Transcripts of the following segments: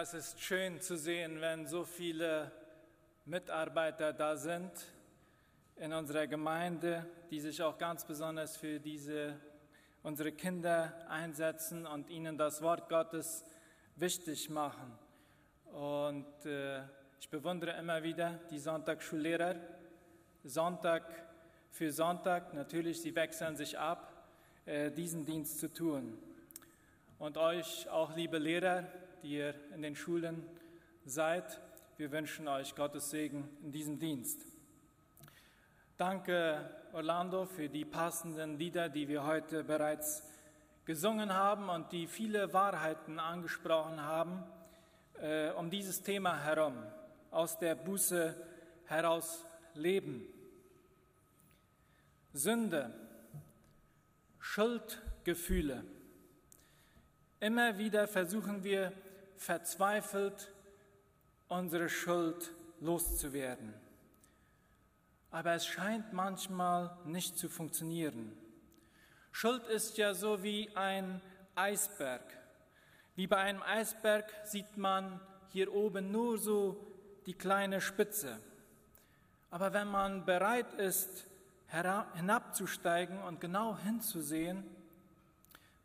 Ja, es ist schön zu sehen, wenn so viele Mitarbeiter da sind in unserer Gemeinde, die sich auch ganz besonders für diese unsere Kinder einsetzen und ihnen das Wort Gottes wichtig machen. Und äh, ich bewundere immer wieder die Sonntagsschullehrer. Sonntag für Sonntag, natürlich, sie wechseln sich ab, äh, diesen Dienst zu tun. Und euch auch, liebe Lehrer, die ihr in den Schulen seid. Wir wünschen euch Gottes Segen in diesem Dienst. Danke, Orlando, für die passenden Lieder, die wir heute bereits gesungen haben und die viele Wahrheiten angesprochen haben, äh, um dieses Thema herum, aus der Buße heraus leben. Sünde, Schuldgefühle. Immer wieder versuchen wir verzweifelt, unsere Schuld loszuwerden. Aber es scheint manchmal nicht zu funktionieren. Schuld ist ja so wie ein Eisberg. Wie bei einem Eisberg sieht man hier oben nur so die kleine Spitze. Aber wenn man bereit ist, hinabzusteigen und genau hinzusehen,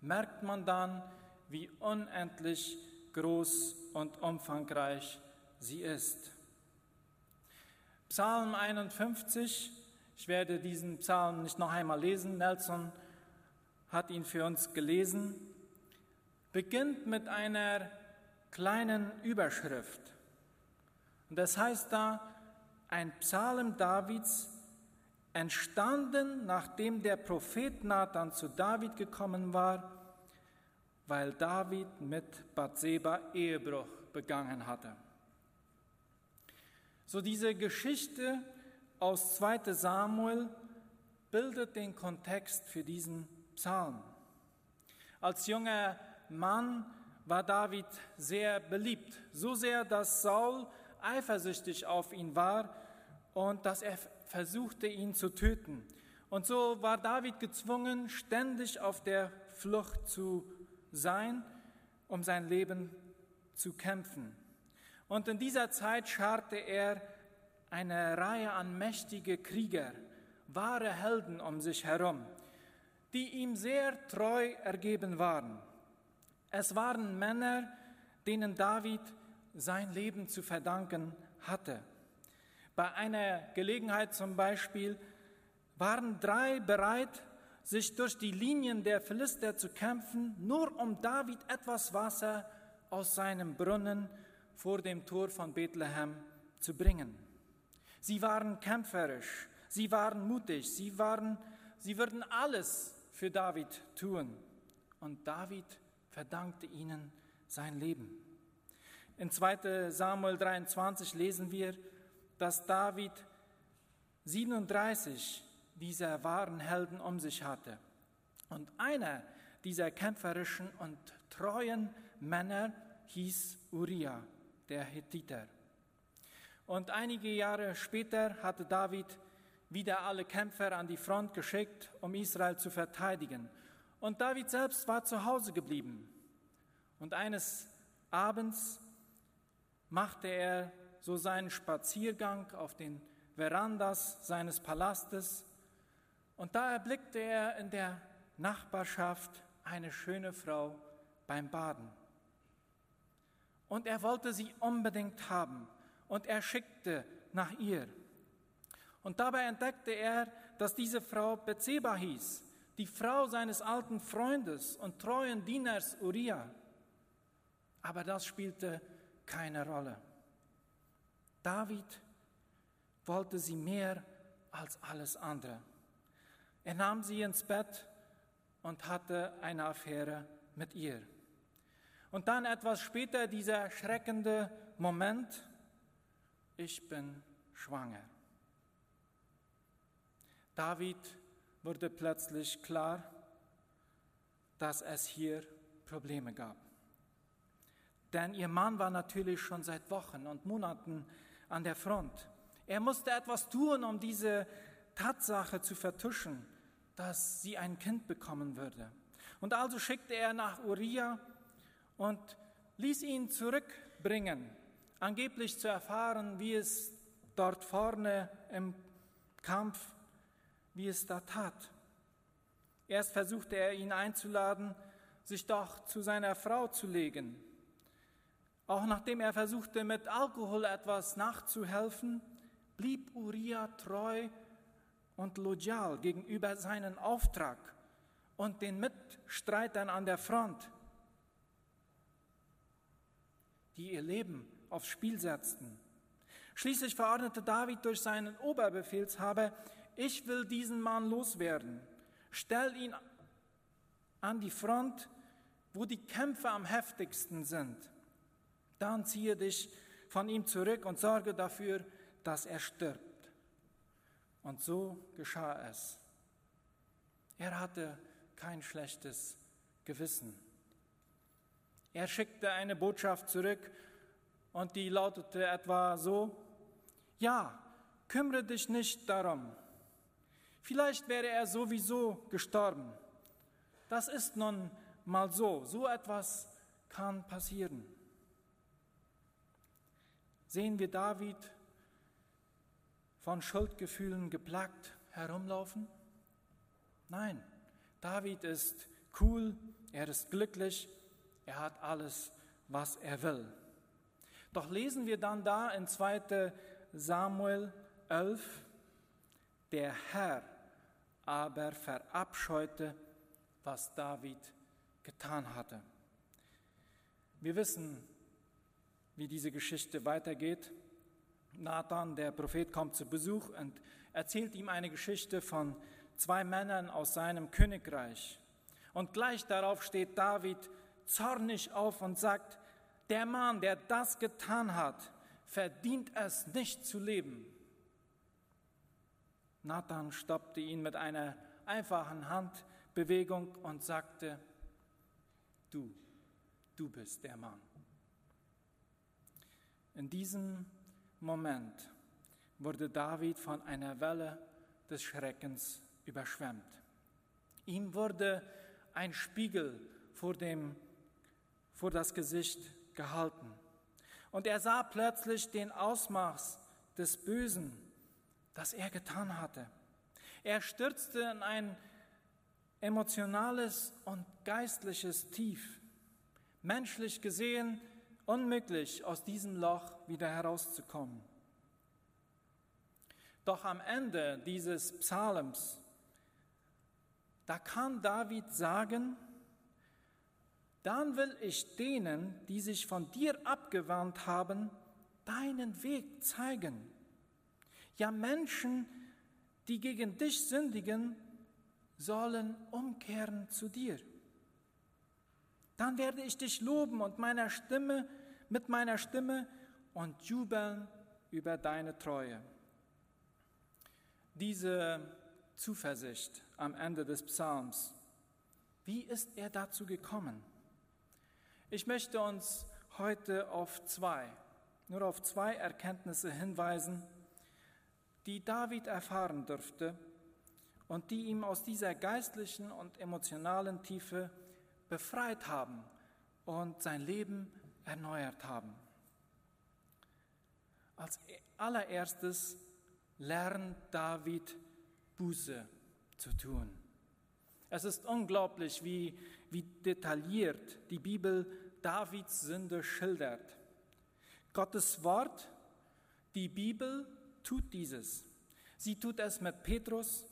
merkt man dann, wie unendlich groß und umfangreich sie ist. Psalm 51, ich werde diesen Psalm nicht noch einmal lesen, Nelson hat ihn für uns gelesen, beginnt mit einer kleinen Überschrift. Und das heißt da, ein Psalm Davids, entstanden, nachdem der Prophet Nathan zu David gekommen war weil David mit Bathseba Ehebruch begangen hatte. So diese Geschichte aus 2 Samuel bildet den Kontext für diesen Psalm. Als junger Mann war David sehr beliebt, so sehr, dass Saul eifersüchtig auf ihn war und dass er versuchte, ihn zu töten. Und so war David gezwungen, ständig auf der Flucht zu sein, um sein Leben zu kämpfen. Und in dieser Zeit scharte er eine Reihe an mächtige Krieger, wahre Helden um sich herum, die ihm sehr treu ergeben waren. Es waren Männer, denen David sein Leben zu verdanken hatte. Bei einer Gelegenheit zum Beispiel waren drei bereit, sich durch die Linien der Philister zu kämpfen, nur um David etwas Wasser aus seinem Brunnen vor dem Tor von Bethlehem zu bringen. Sie waren kämpferisch, sie waren mutig, sie, waren, sie würden alles für David tun. Und David verdankte ihnen sein Leben. In 2 Samuel 23 lesen wir, dass David 37 dieser wahren Helden um sich hatte. Und einer dieser kämpferischen und treuen Männer hieß Uriah, der Hethiter. Und einige Jahre später hatte David wieder alle Kämpfer an die Front geschickt, um Israel zu verteidigen. Und David selbst war zu Hause geblieben. Und eines Abends machte er so seinen Spaziergang auf den Verandas seines Palastes und da erblickte er in der Nachbarschaft eine schöne Frau beim Baden. Und er wollte sie unbedingt haben und er schickte nach ihr. Und dabei entdeckte er, dass diese Frau Bezeba hieß, die Frau seines alten Freundes und treuen Dieners Uriah. Aber das spielte keine Rolle. David wollte sie mehr als alles andere. Er nahm sie ins Bett und hatte eine Affäre mit ihr. Und dann etwas später dieser schreckende Moment, ich bin schwanger. David wurde plötzlich klar, dass es hier Probleme gab. Denn ihr Mann war natürlich schon seit Wochen und Monaten an der Front. Er musste etwas tun, um diese Tatsache zu vertuschen dass sie ein Kind bekommen würde. Und also schickte er nach Uriah und ließ ihn zurückbringen, angeblich zu erfahren, wie es dort vorne im Kampf, wie es da tat. Erst versuchte er ihn einzuladen, sich doch zu seiner Frau zu legen. Auch nachdem er versuchte, mit Alkohol etwas nachzuhelfen, blieb Uriah treu und loyal gegenüber seinem Auftrag und den Mitstreitern an der Front, die ihr Leben aufs Spiel setzten. Schließlich verordnete David durch seinen Oberbefehlshaber, ich will diesen Mann loswerden. Stell ihn an die Front, wo die Kämpfe am heftigsten sind. Dann ziehe dich von ihm zurück und sorge dafür, dass er stirbt. Und so geschah es. Er hatte kein schlechtes Gewissen. Er schickte eine Botschaft zurück und die lautete etwa so, ja, kümmere dich nicht darum. Vielleicht wäre er sowieso gestorben. Das ist nun mal so. So etwas kann passieren. Sehen wir David von Schuldgefühlen geplagt herumlaufen? Nein, David ist cool, er ist glücklich, er hat alles, was er will. Doch lesen wir dann da in 2. Samuel 11, der Herr aber verabscheute, was David getan hatte. Wir wissen, wie diese Geschichte weitergeht. Nathan, der Prophet, kommt zu Besuch und erzählt ihm eine Geschichte von zwei Männern aus seinem Königreich. Und gleich darauf steht David zornig auf und sagt, der Mann, der das getan hat, verdient es nicht zu leben. Nathan stoppte ihn mit einer einfachen Handbewegung und sagte, du, du bist der Mann. In diesem Moment wurde David von einer Welle des Schreckens überschwemmt. Ihm wurde ein Spiegel vor, dem, vor das Gesicht gehalten. Und er sah plötzlich den Ausmaß des Bösen, das er getan hatte. Er stürzte in ein emotionales und geistliches Tief. Menschlich gesehen unmöglich, aus diesem Loch wieder herauszukommen. Doch am Ende dieses Psalms, da kann David sagen, dann will ich denen, die sich von dir abgewandt haben, deinen Weg zeigen. Ja, Menschen, die gegen dich sündigen, sollen umkehren zu dir. Dann werde ich dich loben und meiner Stimme mit meiner Stimme und jubeln über deine Treue. Diese Zuversicht am Ende des Psalms, wie ist er dazu gekommen? Ich möchte uns heute auf zwei, nur auf zwei Erkenntnisse hinweisen, die David erfahren dürfte und die ihm aus dieser geistlichen und emotionalen Tiefe befreit haben und sein Leben erneuert haben. Als allererstes lernt David Buße zu tun. Es ist unglaublich, wie, wie detailliert die Bibel Davids Sünde schildert. Gottes Wort, die Bibel, tut dieses. Sie tut es mit Petrus,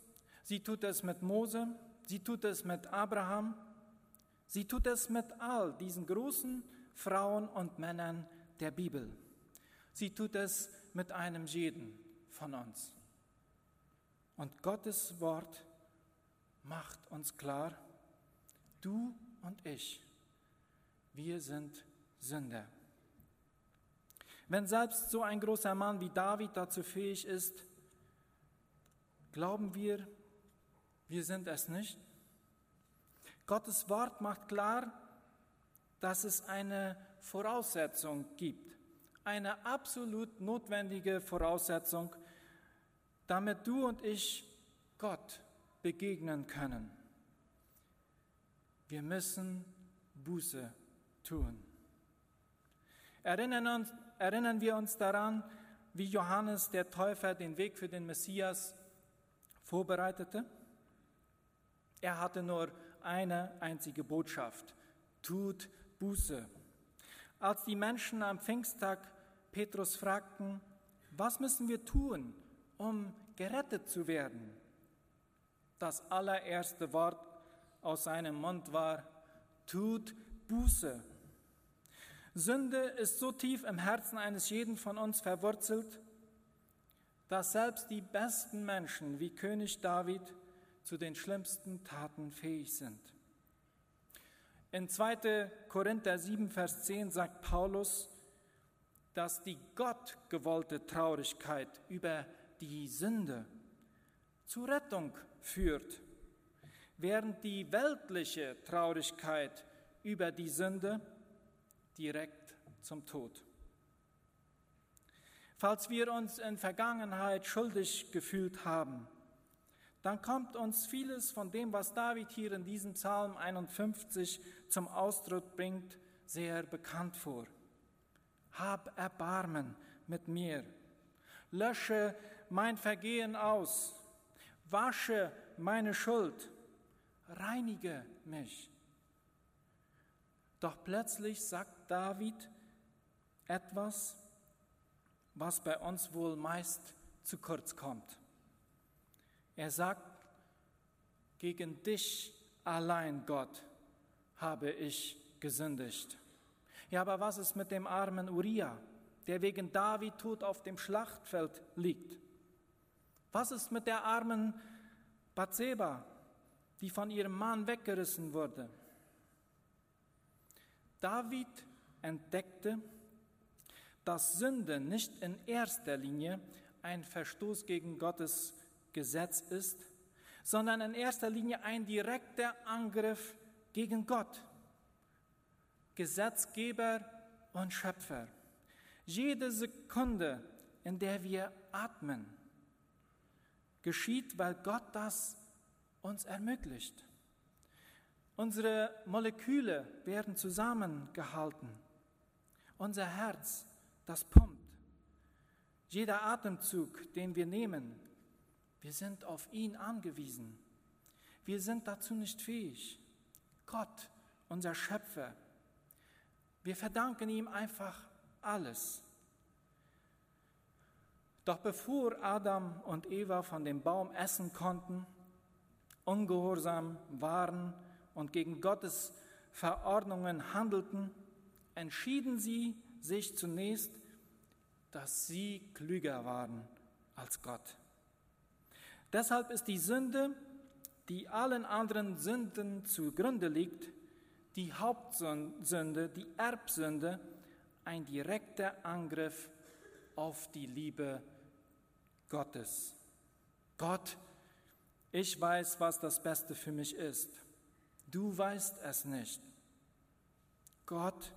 sie tut es mit Mose, sie tut es mit Abraham, sie tut es mit all diesen großen Frauen und Männern der Bibel. Sie tut es mit einem jeden von uns. Und Gottes Wort macht uns klar, du und ich wir sind Sünder. Wenn selbst so ein großer Mann wie David dazu fähig ist, glauben wir, wir sind es nicht. Gottes Wort macht klar, dass es eine Voraussetzung gibt, eine absolut notwendige Voraussetzung, damit du und ich Gott begegnen können. Wir müssen Buße tun. Erinnern, uns, erinnern wir uns daran, wie Johannes der Täufer den Weg für den Messias vorbereitete? Er hatte nur eine einzige Botschaft. Tut Buße. Als die Menschen am Pfingsttag Petrus fragten, was müssen wir tun, um gerettet zu werden? Das allererste Wort aus seinem Mund war, tut Buße. Sünde ist so tief im Herzen eines jeden von uns verwurzelt, dass selbst die besten Menschen wie König David zu den schlimmsten Taten fähig sind. In 2. Korinther 7, Vers 10 sagt Paulus, dass die Gott gewollte Traurigkeit über die Sünde zur Rettung führt, während die weltliche Traurigkeit über die Sünde direkt zum Tod. Falls wir uns in Vergangenheit schuldig gefühlt haben, dann kommt uns vieles von dem, was David hier in diesem Psalm 51 zum Ausdruck bringt, sehr bekannt vor. Hab Erbarmen mit mir, lösche mein Vergehen aus, wasche meine Schuld, reinige mich. Doch plötzlich sagt David etwas, was bei uns wohl meist zu kurz kommt. Er sagt, gegen dich allein, Gott, habe ich gesündigt. Ja, aber was ist mit dem armen Uriah, der wegen David tot auf dem Schlachtfeld liegt? Was ist mit der armen Bathseba, die von ihrem Mann weggerissen wurde? David entdeckte, dass Sünde nicht in erster Linie ein Verstoß gegen Gottes Gesetz ist, sondern in erster Linie ein direkter Angriff gegen Gott, Gesetzgeber und Schöpfer. Jede Sekunde, in der wir atmen, geschieht, weil Gott das uns ermöglicht. Unsere Moleküle werden zusammengehalten. Unser Herz, das pumpt. Jeder Atemzug, den wir nehmen, wir sind auf ihn angewiesen. Wir sind dazu nicht fähig. Gott, unser Schöpfer, wir verdanken ihm einfach alles. Doch bevor Adam und Eva von dem Baum essen konnten, ungehorsam waren und gegen Gottes Verordnungen handelten, entschieden sie sich zunächst, dass sie klüger waren als Gott. Deshalb ist die Sünde, die allen anderen Sünden zugrunde liegt, die Hauptsünde, die Erbsünde, ein direkter Angriff auf die Liebe Gottes. Gott, ich weiß, was das Beste für mich ist. Du weißt es nicht. Gott,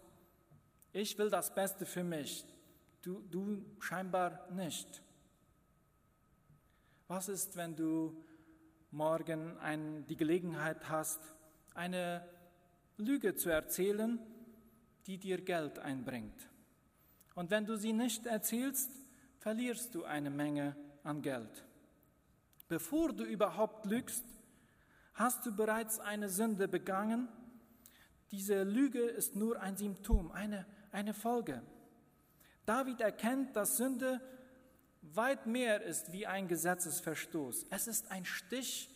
ich will das Beste für mich. Du, du scheinbar nicht. Was ist, wenn du morgen ein, die Gelegenheit hast, eine Lüge zu erzählen, die dir Geld einbringt? Und wenn du sie nicht erzählst, verlierst du eine Menge an Geld. Bevor du überhaupt lügst, hast du bereits eine Sünde begangen. Diese Lüge ist nur ein Symptom, eine, eine Folge. David erkennt, dass Sünde weit mehr ist wie ein Gesetzesverstoß. Es ist ein Stich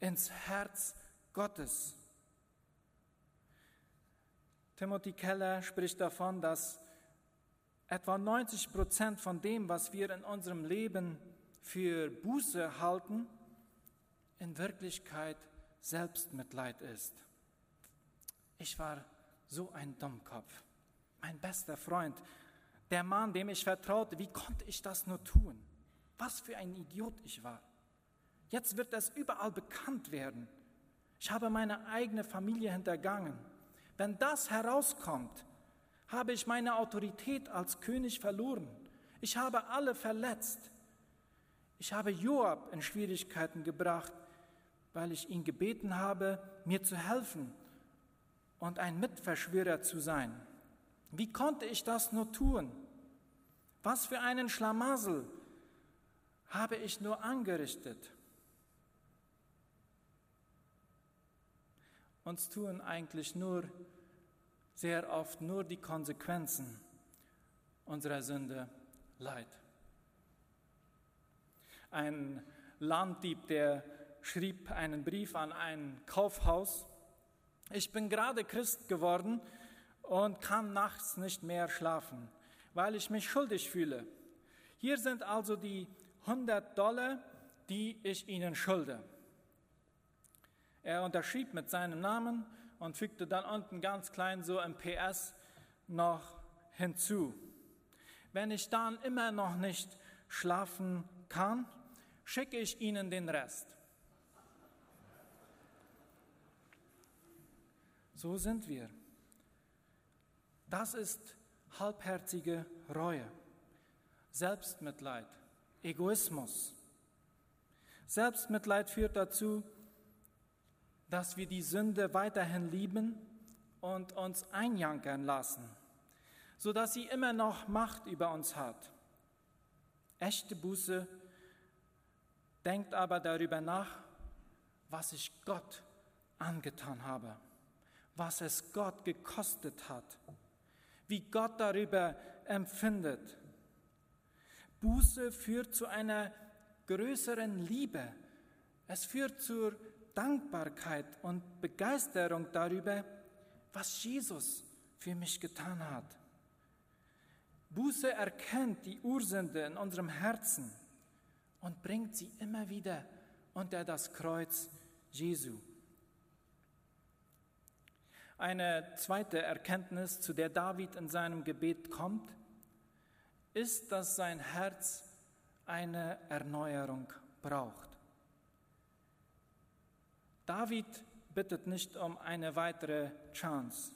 ins Herz Gottes. Timothy Keller spricht davon, dass etwa 90 Prozent von dem, was wir in unserem Leben für Buße halten, in Wirklichkeit Selbstmitleid ist. Ich war so ein Dummkopf. Mein bester Freund der Mann, dem ich vertraute, wie konnte ich das nur tun? Was für ein Idiot ich war. Jetzt wird das überall bekannt werden. Ich habe meine eigene Familie hintergangen. Wenn das herauskommt, habe ich meine Autorität als König verloren. Ich habe alle verletzt. Ich habe Joab in Schwierigkeiten gebracht, weil ich ihn gebeten habe, mir zu helfen und ein Mitverschwörer zu sein. Wie konnte ich das nur tun? Was für einen Schlamassel habe ich nur angerichtet? Uns tun eigentlich nur sehr oft nur die Konsequenzen unserer Sünde leid. Ein Landdieb, der schrieb einen Brief an ein Kaufhaus. Ich bin gerade Christ geworden und kann nachts nicht mehr schlafen, weil ich mich schuldig fühle. Hier sind also die 100 Dollar, die ich Ihnen schulde. Er unterschrieb mit seinem Namen und fügte dann unten ganz klein so ein PS noch hinzu. Wenn ich dann immer noch nicht schlafen kann, schicke ich Ihnen den Rest. So sind wir. Das ist halbherzige Reue, Selbstmitleid, Egoismus. Selbstmitleid führt dazu, dass wir die Sünde weiterhin lieben und uns einjankern lassen, sodass sie immer noch Macht über uns hat. Echte Buße denkt aber darüber nach, was ich Gott angetan habe, was es Gott gekostet hat, wie Gott darüber empfindet. Buße führt zu einer größeren Liebe. Es führt zur Dankbarkeit und Begeisterung darüber, was Jesus für mich getan hat. Buße erkennt die Ursünde in unserem Herzen und bringt sie immer wieder unter das Kreuz Jesu. Eine zweite Erkenntnis, zu der David in seinem Gebet kommt, ist, dass sein Herz eine Erneuerung braucht. David bittet nicht um eine weitere Chance.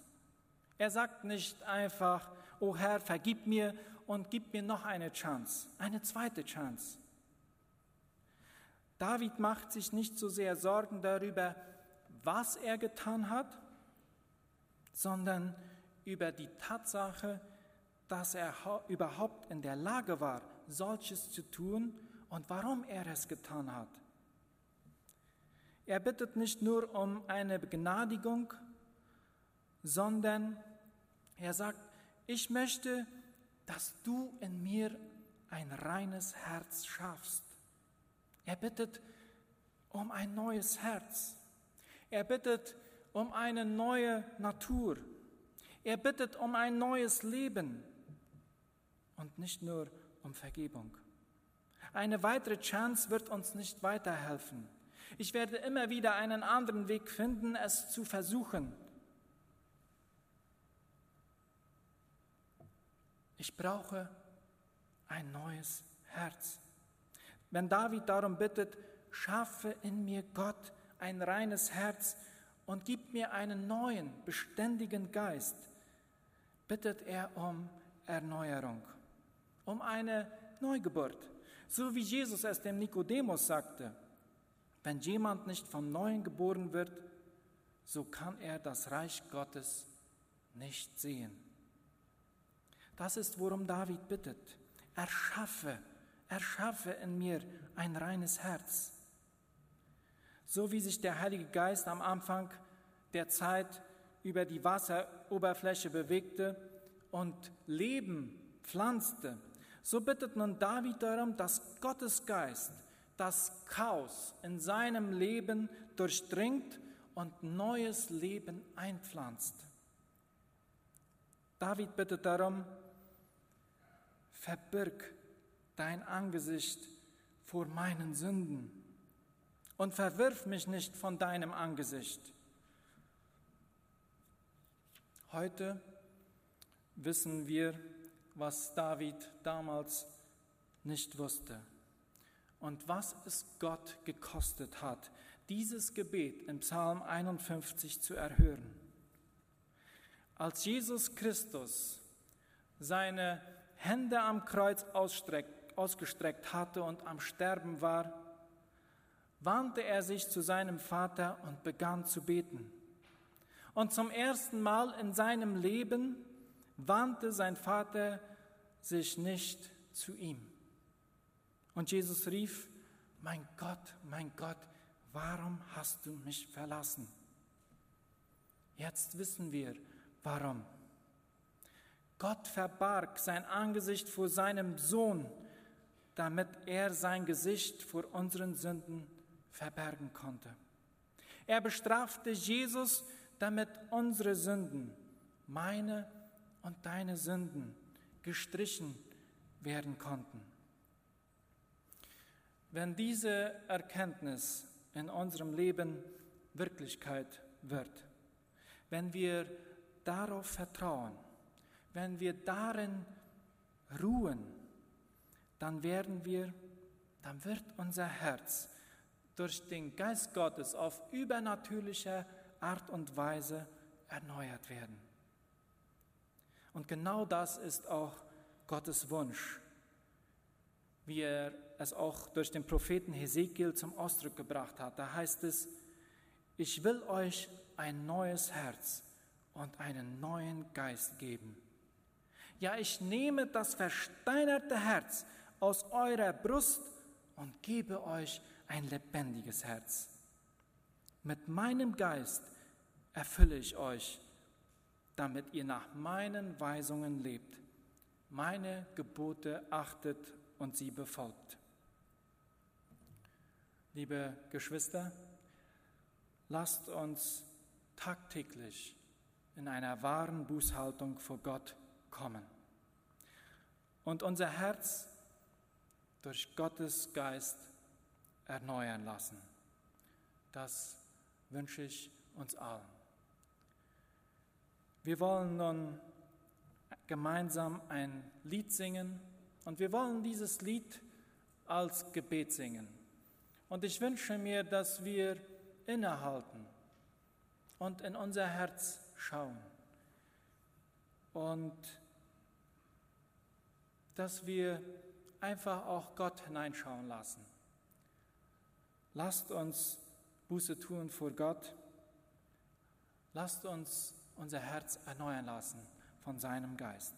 Er sagt nicht einfach, oh Herr, vergib mir und gib mir noch eine Chance, eine zweite Chance. David macht sich nicht so sehr Sorgen darüber, was er getan hat, sondern über die Tatsache, dass er überhaupt in der Lage war, solches zu tun und warum er es getan hat. Er bittet nicht nur um eine Begnadigung, sondern er sagt, ich möchte, dass du in mir ein reines Herz schaffst. Er bittet um ein neues Herz. Er bittet um eine neue Natur. Er bittet um ein neues Leben und nicht nur um Vergebung. Eine weitere Chance wird uns nicht weiterhelfen. Ich werde immer wieder einen anderen Weg finden, es zu versuchen. Ich brauche ein neues Herz. Wenn David darum bittet, schaffe in mir Gott ein reines Herz und gib mir einen neuen, beständigen Geist, bittet er um Erneuerung, um eine Neugeburt. So wie Jesus es dem Nikodemus sagte, wenn jemand nicht vom Neuen geboren wird, so kann er das Reich Gottes nicht sehen. Das ist, worum David bittet. Erschaffe, erschaffe in mir ein reines Herz. So wie sich der Heilige Geist am Anfang der Zeit über die Wasseroberfläche bewegte und Leben pflanzte, so bittet nun David darum, dass Gottes Geist das Chaos in seinem Leben durchdringt und neues Leben einpflanzt. David bittet darum, verbirg dein Angesicht vor meinen Sünden und verwirf mich nicht von deinem Angesicht. Heute wissen wir, was David damals nicht wusste und was es Gott gekostet hat, dieses Gebet im Psalm 51 zu erhören. Als Jesus Christus seine Hände am Kreuz ausgestreckt hatte und am Sterben war, wandte er sich zu seinem Vater und begann zu beten. Und zum ersten Mal in seinem Leben wandte sein Vater sich nicht zu ihm. Und Jesus rief, mein Gott, mein Gott, warum hast du mich verlassen? Jetzt wissen wir, warum. Gott verbarg sein Angesicht vor seinem Sohn, damit er sein Gesicht vor unseren Sünden verbergen konnte. Er bestrafte Jesus, damit unsere Sünden, meine und deine Sünden, gestrichen werden konnten. Wenn diese Erkenntnis in unserem Leben Wirklichkeit wird, wenn wir darauf vertrauen, wenn wir darin ruhen, dann werden wir, dann wird unser Herz durch den Geist Gottes auf übernatürliche Art und Weise erneuert werden. Und genau das ist auch Gottes Wunsch, wie er es auch durch den Propheten Hesekiel zum Ausdruck gebracht hat. Da heißt es, ich will euch ein neues Herz und einen neuen Geist geben. Ja, ich nehme das versteinerte Herz aus eurer Brust und gebe euch ein lebendiges Herz. Mit meinem Geist erfülle ich euch, damit ihr nach meinen Weisungen lebt, meine Gebote achtet und sie befolgt. Liebe Geschwister, lasst uns tagtäglich in einer wahren Bußhaltung vor Gott kommen und unser Herz durch Gottes Geist erneuern lassen. Das wünsche ich uns allen. Wir wollen nun gemeinsam ein Lied singen und wir wollen dieses Lied als Gebet singen. Und ich wünsche mir, dass wir innehalten und in unser Herz schauen und dass wir einfach auch Gott hineinschauen lassen. Lasst uns Buße tun vor Gott. Lasst uns unser Herz erneuern lassen von seinem Geist.